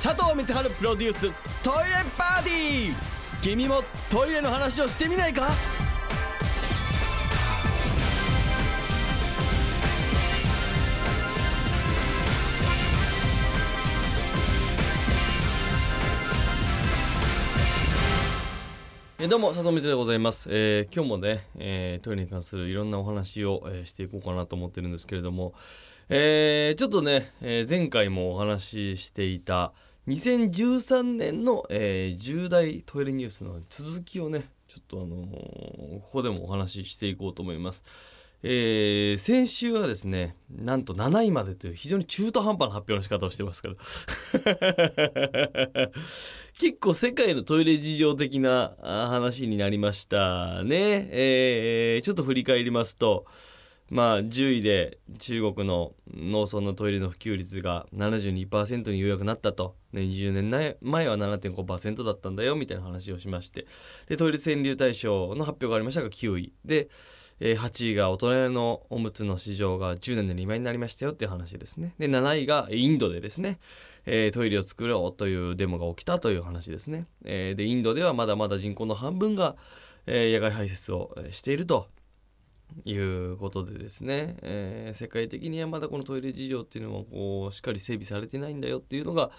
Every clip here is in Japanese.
佐藤光晴プロデューストイレパーティー。君もトイレの話をしてみないか？えどうも佐藤光でございます、えー今日もね、えートイレに関するいろんなお話を、えーしていこうかなと思ってるんですけれども、えーちょっとね、えー前回もお話ししていた2013年の、えー重大トイレニュースの続きをねちょっとあのーここでもお話ししていこうと思います。えー先週はですねなんと7位までという非常に中途半端な発表の仕方をしてますから 結構世界のトイレ事情的な話になりましたね、えーちょっと振り返りますとまあ10位で中国の農村のトイレの普及率が72%にようやくなったと、ね、20年前は7.5%だったんだよみたいな話をしまして。でトイレ川柳大賞の発表がありましたが9位。で、えー8位が大人のおむつの市場が10年で2倍になりましたよっていう話ですね。で7位がインドでですね、えートイレを作ろうというデモが起きたという話ですね、えーでインドではまだまだ人口の半分が、えー野外排泄をしていると。いうことでですね、えー世界的にはまだこのトイレ事情っていうのもこうしっかり整備されてないんだよっていうのが、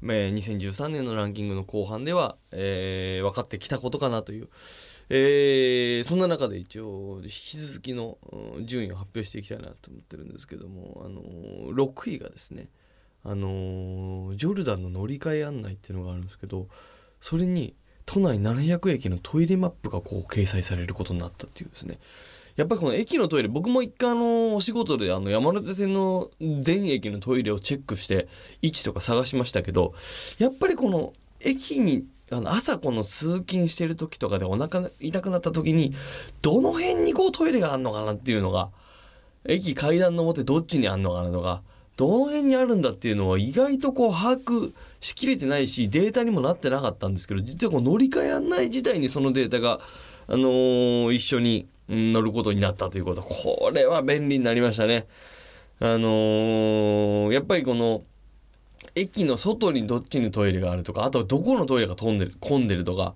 まあ2013年のランキングの後半では、えー分かってきたことかなという、えーそんな中で一応引き続きの順位を発表していきたいなと思ってるんですけども、あのー6位がですね、あのージョルダンの乗り換え案内っていうのがあるんですけどそれに都内700駅のトイレマップがこう掲載されることになったっていうですね。やっぱりこの駅のトイレ僕も一回あのお仕事であの山手線の全駅のトイレをチェックして位置とか探しましたけどやっぱりこの駅にあの朝この通勤してる時とかでお腹痛くなった時にどの辺にこうトイレがあるのかなっていうのが駅階段の表どっちにあんのかなとかどの辺にあるんだっていうのは意外とこう把握しきれてないしデータにもなってなかったんですけど実はこう乗り換え案内自体にそのデータが、あのー一緒に乗ることになったということこれは便利になりましたね。あのーやっぱりこの駅の外にどっちにトイレがあるとかあとはどこのトイレが飛んでる混んでるとか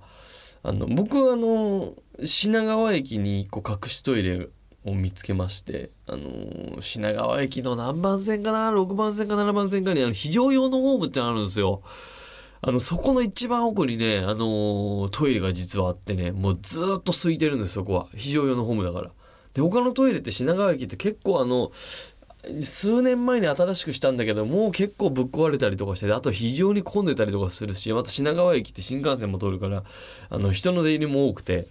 あの僕はあの品川駅にこう隠しトイレを見つけまして、あのー品川駅の何番線かな6番線か7番線かにあの非常用のホームってあるんですよ。あのそこの一番奥にね、あのートイレが実はあってねもうずっと空いてるんですそこは非常用のホームだから。で他のトイレって品川駅って結構あの数年前に新しくしたんだけどもう結構ぶっ壊れたりとかしてあと非常に混んでたりとかするしまた品川駅って新幹線も通るからあの人の出入りも多くて。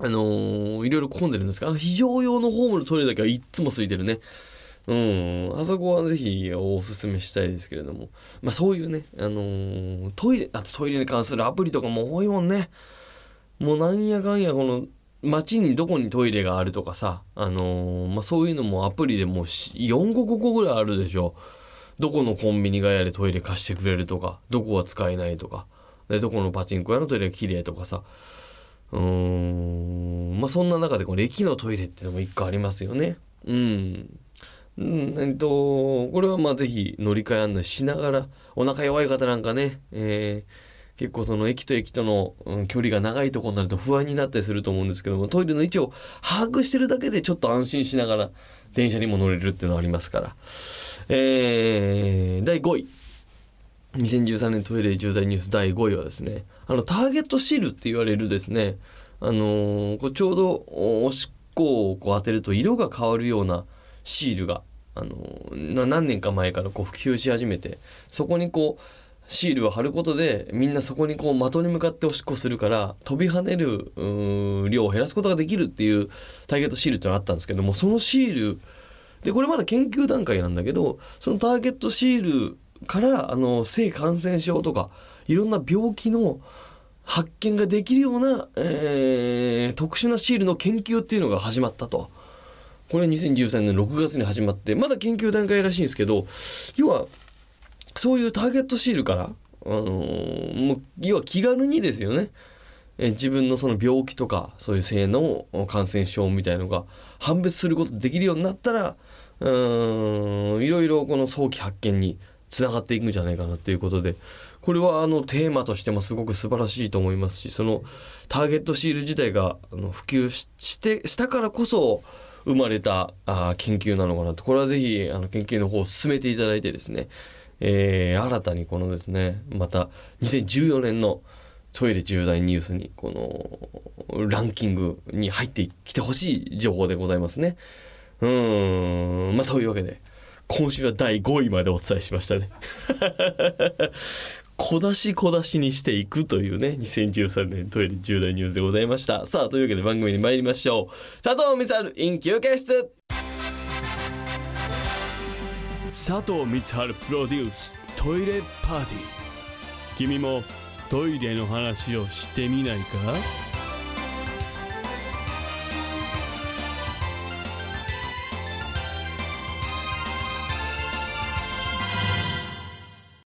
あのーいろいろ混んでるんですがあの非常用のホームのトイレだけはいっつも空いてるね。うん、あそこはぜひおすすめしたいですけれども、まあそういうね、あのートイレ、あとトイレに関するアプリとかも多いもんね。もうなんやかんやこの街にどこにトイレがあるとかさ、あのーまあそういうのもアプリでもう4個5個ぐらいあるでしょ。どこのコンビニがやれトイレ貸してくれるとか、どこは使えないとか、でどこのパチンコ屋のトイレが綺麗とかさ、うんまあそんな中でこの駅のトイレっていうのも一個ありますよね。うん。うん、えっと、これはまあぜひ乗り換え案内しながら、お腹弱い方なんかね、えー結構その駅と駅との、うん距離が長いところになると不安になったりすると思うんですけども、トイレの位置を把握してるだけでちょっと安心しながら電車にも乗れるっていうのはありますから。えー第5位。2013年トイレ重大ニュース第5位はですね、あの、ターゲットシールって言われるですね、あのーこうちょうどおおしっこをこう当てると色が変わるようなシールが、あの何年か前からこう普及し始めて、そこにこう、シールを貼ることでみんなそこにこう的に向かっておしっこするから飛び跳ねる量を減らすことができるっていうターゲットシールってのがあったんですけどもそのシールでこれまだ研究段階なんだけどそのターゲットシールからあの性感染症とかいろんな病気の発見ができるような、えー特殊なシールの研究っていうのが始まったと。これ2013年6月に始まってまだ研究段階らしいんですけど要はそういうターゲットシールから、あのーもう要は気軽にですよね。え自分のその病気とかそういう性の感染症みたいのが判別することできるようになったらうんいろいろこの早期発見につながっていくんじゃないかなということでこれはあのテーマとしてもすごく素晴らしいと思いますしそのターゲットシール自体があの普及してしたからこそ生まれたあ研究なのかなとこれはぜひあの研究の方を進めていただいてですね、えー、新たにこのですねまた2014年のトイレ重大ニュースにこのランキングに入ってきてほしい情報でございますね。うーんまあというわけで今週は第5位までお伝えしましたね。小出し小出しにしていくというね2013年トイレ重大ニュースでございました。さあというわけで番組に参りましょう。佐藤美猿 in 休憩室佐藤光晴プロデューストイレパーティー。君もトイレの話をしてみないか？